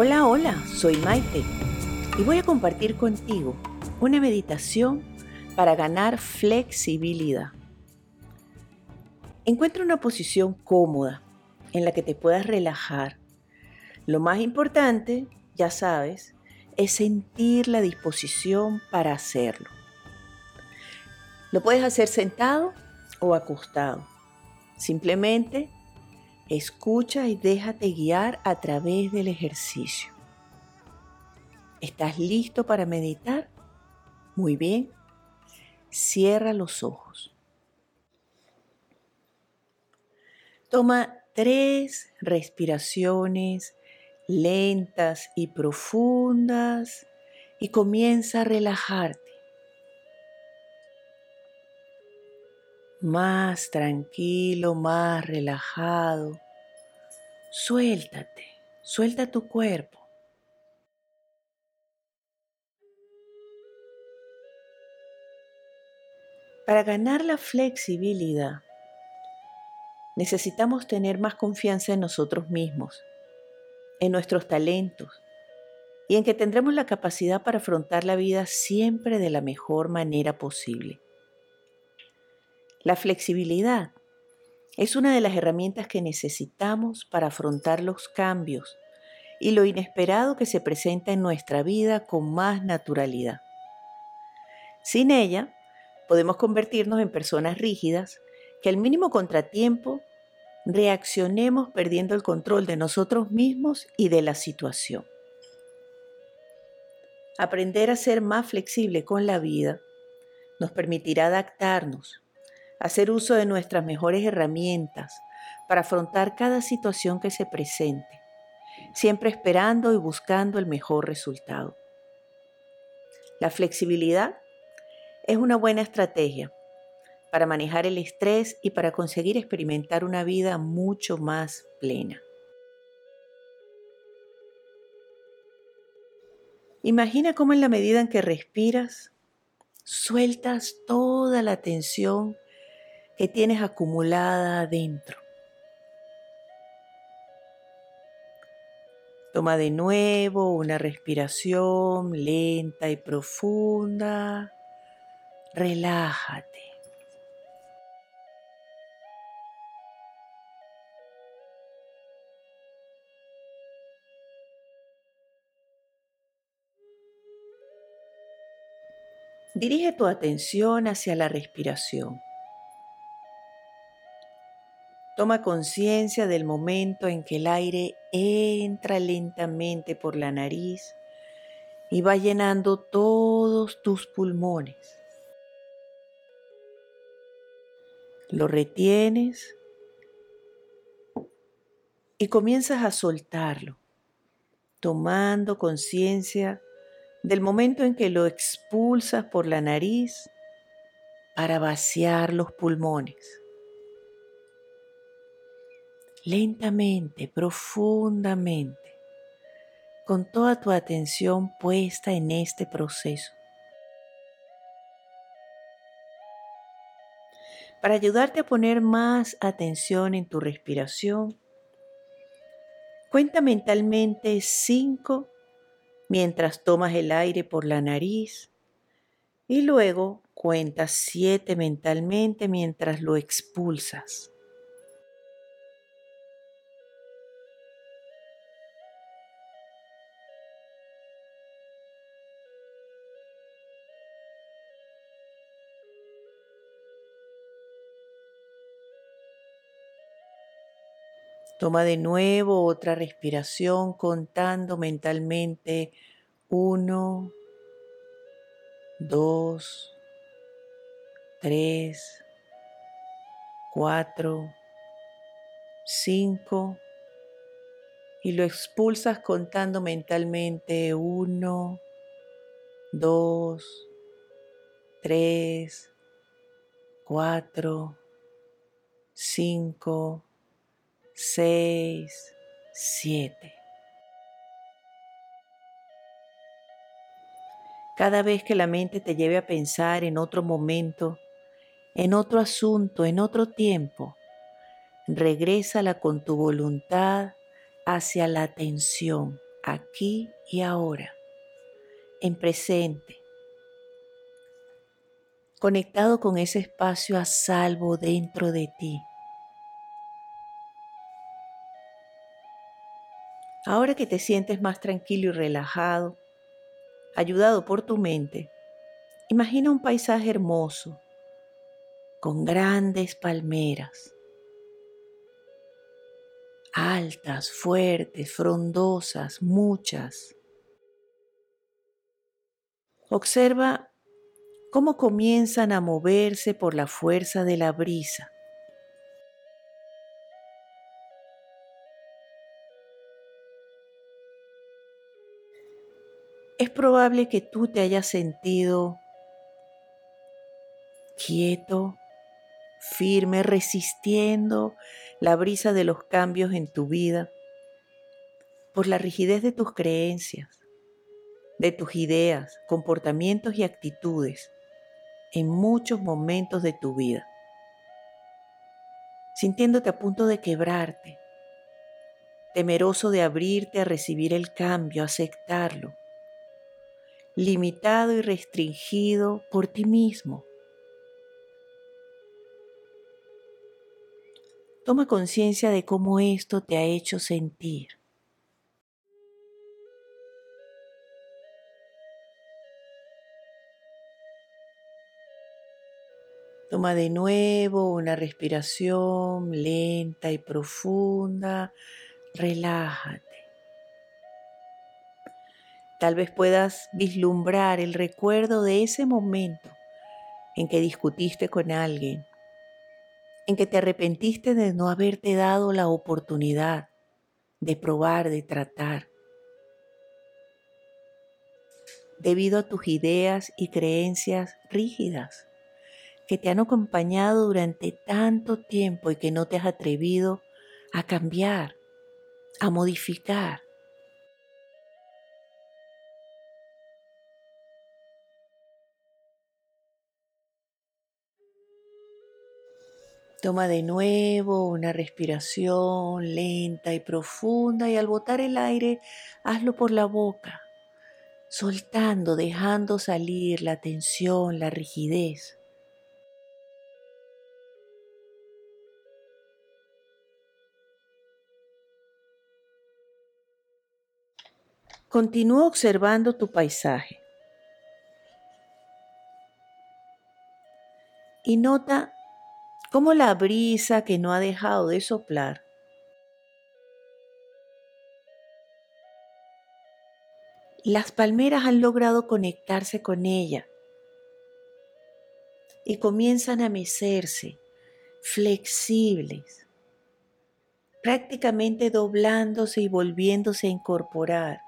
Hola, hola, soy Maite y voy a compartir contigo una meditación para ganar flexibilidad. Encuentra una posición cómoda en la que te puedas relajar. Lo más importante, ya sabes, es sentir la disposición para hacerlo. Lo puedes hacer sentado o acostado. Simplemente escucha y déjate guiar a través del ejercicio. ¿Estás listo para meditar? Muy bien. Cierra los ojos. Toma tres respiraciones lentas y profundas y comienza a relajarte. Más tranquilo, más relajado. Suéltate, suelta tu cuerpo. Para ganar la flexibilidad, necesitamos tener más confianza en nosotros mismos en nuestros talentos y en que tendremos la capacidad para afrontar la vida siempre de la mejor manera posible. La flexibilidad es una de las herramientas que necesitamos para afrontar los cambios y lo inesperado que se presenta en nuestra vida con más naturalidad. Sin ella, podemos convertirnos en personas rígidas que al mínimo contratiempo reaccionemos perdiendo el control de nosotros mismos y de la situación. Aprender a ser más flexible con la vida nos permitirá adaptarnos, hacer uso de nuestras mejores herramientas para afrontar cada situación que se presente, siempre esperando y buscando el mejor resultado. La flexibilidad es una buena estrategia para manejar el estrés y para conseguir experimentar una vida mucho más plena. Imagina cómo en la medida en que respiras, sueltas toda la tensión que tienes acumulada adentro. Toma de nuevo una respiración lenta y profunda. Relájate. Dirige tu atención hacia la respiración. Toma conciencia del momento en que el aire entra lentamente por la nariz y va llenando todos tus pulmones. Lo retienes y comienzas a soltarlo, tomando conciencia del momento en que lo expulsas por la nariz para vaciar los pulmones. Lentamente, profundamente, con toda tu atención puesta en este proceso. Para ayudarte a poner más atención en tu respiración, cuenta mentalmente cinco mientras tomas el aire por la nariz y luego cuentas siete mentalmente mientras lo expulsas. Toma de nuevo otra respiración contando mentalmente uno, dos, tres, cuatro, cinco y lo expulsas contando mentalmente uno, dos, tres, cuatro, cinco, 6, 7. Cada vez que la mente te lleve a pensar en otro momento, en otro asunto, en otro tiempo, regrésala con tu voluntad hacia la atención, aquí y ahora, en presente, conectado con ese espacio a salvo dentro de ti. Ahora que te sientes más tranquilo y relajado, ayudado por tu mente, imagina un paisaje hermoso, con grandes palmeras, altas, fuertes, frondosas, muchas. Observa cómo comienzan a moverse por la fuerza de la brisa. Es probable que tú te hayas sentido quieto, firme, resistiendo la brisa de los cambios en tu vida por la rigidez de tus creencias, de tus ideas, comportamientos y actitudes en muchos momentos de tu vida, sintiéndote a punto de quebrarte, temeroso de abrirte a recibir el cambio, aceptarlo limitado y restringido por ti mismo. Toma conciencia de cómo esto te ha hecho sentir. Toma de nuevo una respiración lenta y profunda. Relájate. Tal vez puedas vislumbrar el recuerdo de ese momento en que discutiste con alguien, en que te arrepentiste de no haberte dado la oportunidad de probar, de tratar. Debido a tus ideas y creencias rígidas que te han acompañado durante tanto tiempo y que no te has atrevido a cambiar, a modificar. Toma de nuevo una respiración lenta y profunda y al botar el aire, hazlo por la boca, soltando, dejando salir la tensión, la rigidez. Continúa observando tu paisaje y nota como la brisa que no ha dejado de soplar las palmeras han logrado conectarse con ella y comienzan a mecerse flexibles, prácticamente doblándose y volviéndose a incorporar,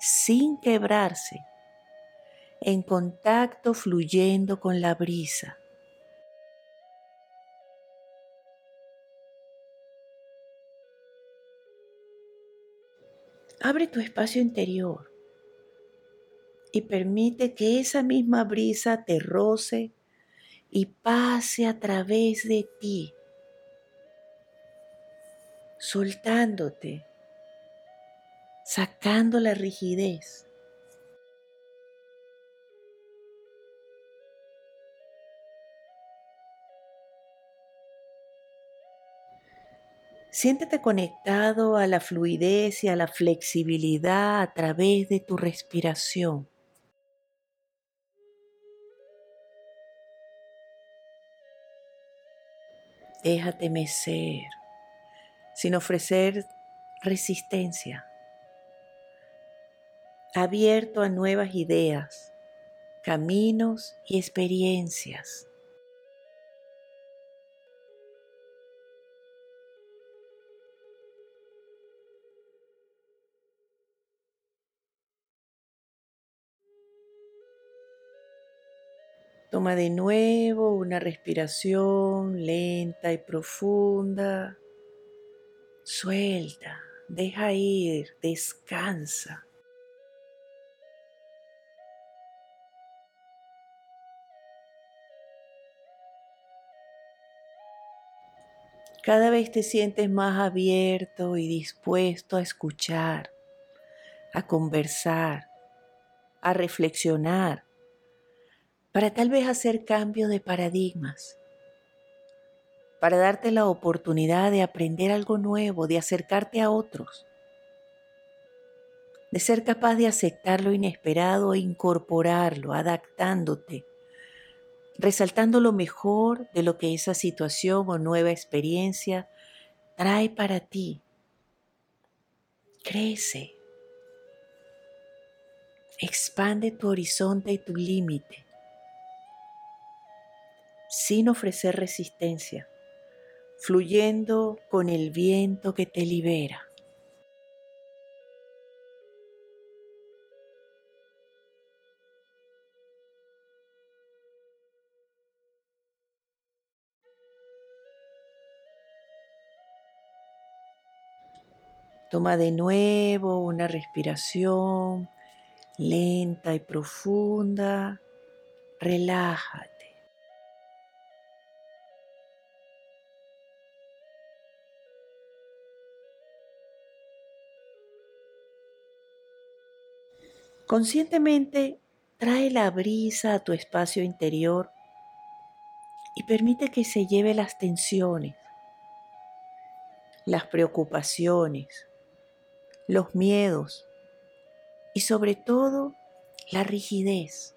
sin quebrarse en contacto fluyendo con la brisa. Abre tu espacio interior y permite que esa misma brisa te roce y pase a través de ti, soltándote, sacando la rigidez. Siéntete conectado a la fluidez y a la flexibilidad a través de tu respiración. Déjate mecer sin ofrecer resistencia, abierto a nuevas ideas, caminos y experiencias. Toma de nuevo una respiración lenta y profunda. Suelta, deja ir, descansa. Cada vez te sientes más abierto y dispuesto a escuchar, a conversar, a reflexionar, para tal vez hacer cambio de paradigmas, para darte la oportunidad de aprender algo nuevo, de acercarte a otros, de ser capaz de aceptar lo inesperado e incorporarlo, adaptándote, resaltando lo mejor de lo que esa situación o nueva experiencia trae para ti. Crece. Expande tu horizonte y tu límite sin ofrecer resistencia, fluyendo con el viento que te libera. Toma de nuevo una respiración lenta y profunda. Relájate. Conscientemente trae la brisa a tu espacio interior y permite que se lleve las tensiones, las preocupaciones, los miedos y sobre todo la rigidez.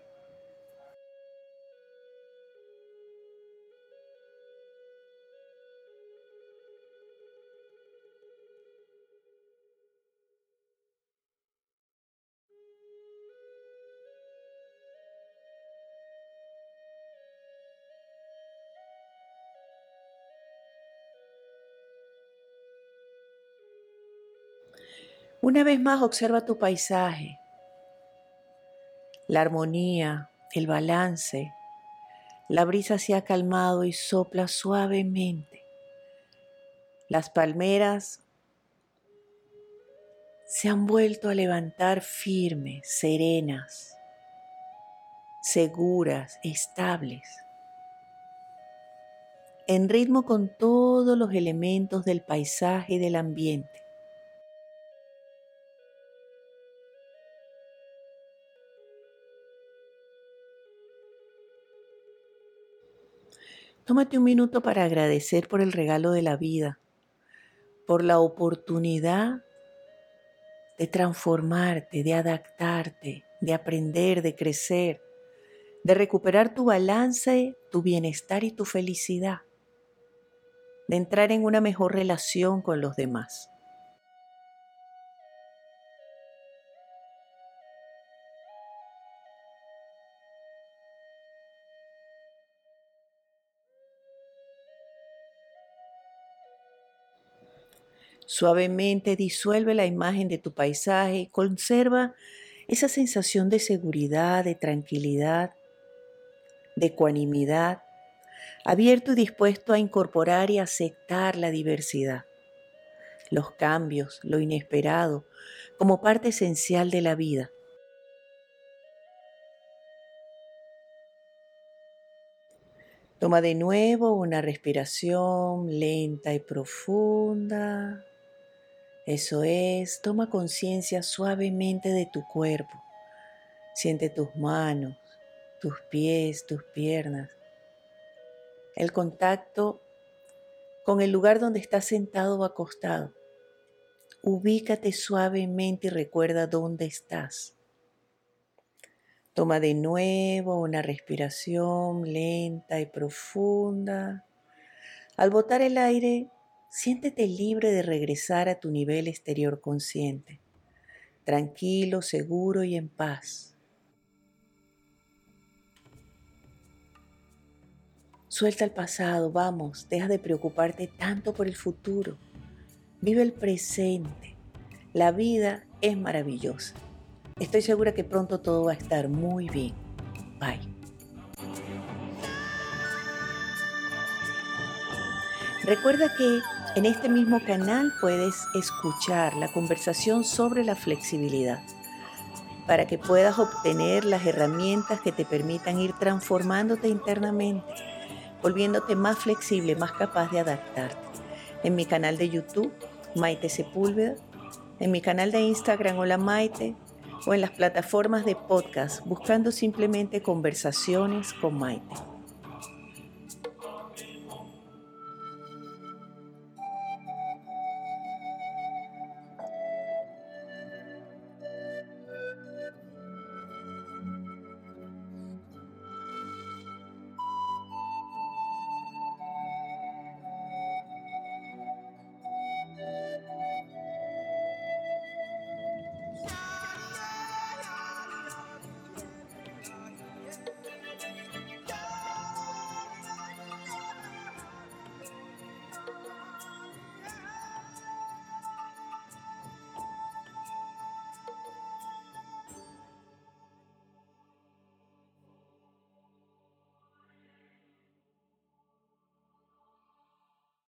Una vez más observa tu paisaje, la armonía, el balance. La brisa se ha calmado y sopla suavemente. Las palmeras se han vuelto a levantar firmes, serenas, seguras, estables, en ritmo con todos los elementos del paisaje y del ambiente. Tómate un minuto para agradecer por el regalo de la vida, por la oportunidad de transformarte, de adaptarte, de aprender, de crecer, de recuperar tu balance, tu bienestar y tu felicidad, de entrar en una mejor relación con los demás. Suavemente disuelve la imagen de tu paisaje y conserva esa sensación de seguridad, de tranquilidad, de ecuanimidad, abierto y dispuesto a incorporar y aceptar la diversidad, los cambios, lo inesperado, como parte esencial de la vida. Toma de nuevo una respiración lenta y profunda. Eso es, toma conciencia suavemente de tu cuerpo. Siente tus manos, tus pies, tus piernas. El contacto con el lugar donde estás sentado o acostado. Ubícate suavemente y recuerda dónde estás. Toma de nuevo una respiración lenta y profunda. Al botar el aire, siéntete libre de regresar a tu nivel exterior consciente, tranquilo, seguro y en paz. Suelta el pasado, vamos, deja de preocuparte tanto por el futuro. Vive el presente. La vida es maravillosa. Estoy segura que pronto todo va a estar muy bien. Bye. Recuerda que en este mismo canal puedes escuchar la conversación sobre la flexibilidad para que puedas obtener las herramientas que te permitan ir transformándote internamente, volviéndote más flexible, más capaz de adaptarte. en mi canal de YouTube, Maite Sepúlveda, en mi canal de Instagram, Hola Maite, o en las plataformas de podcast, buscando simplemente conversaciones con Maite.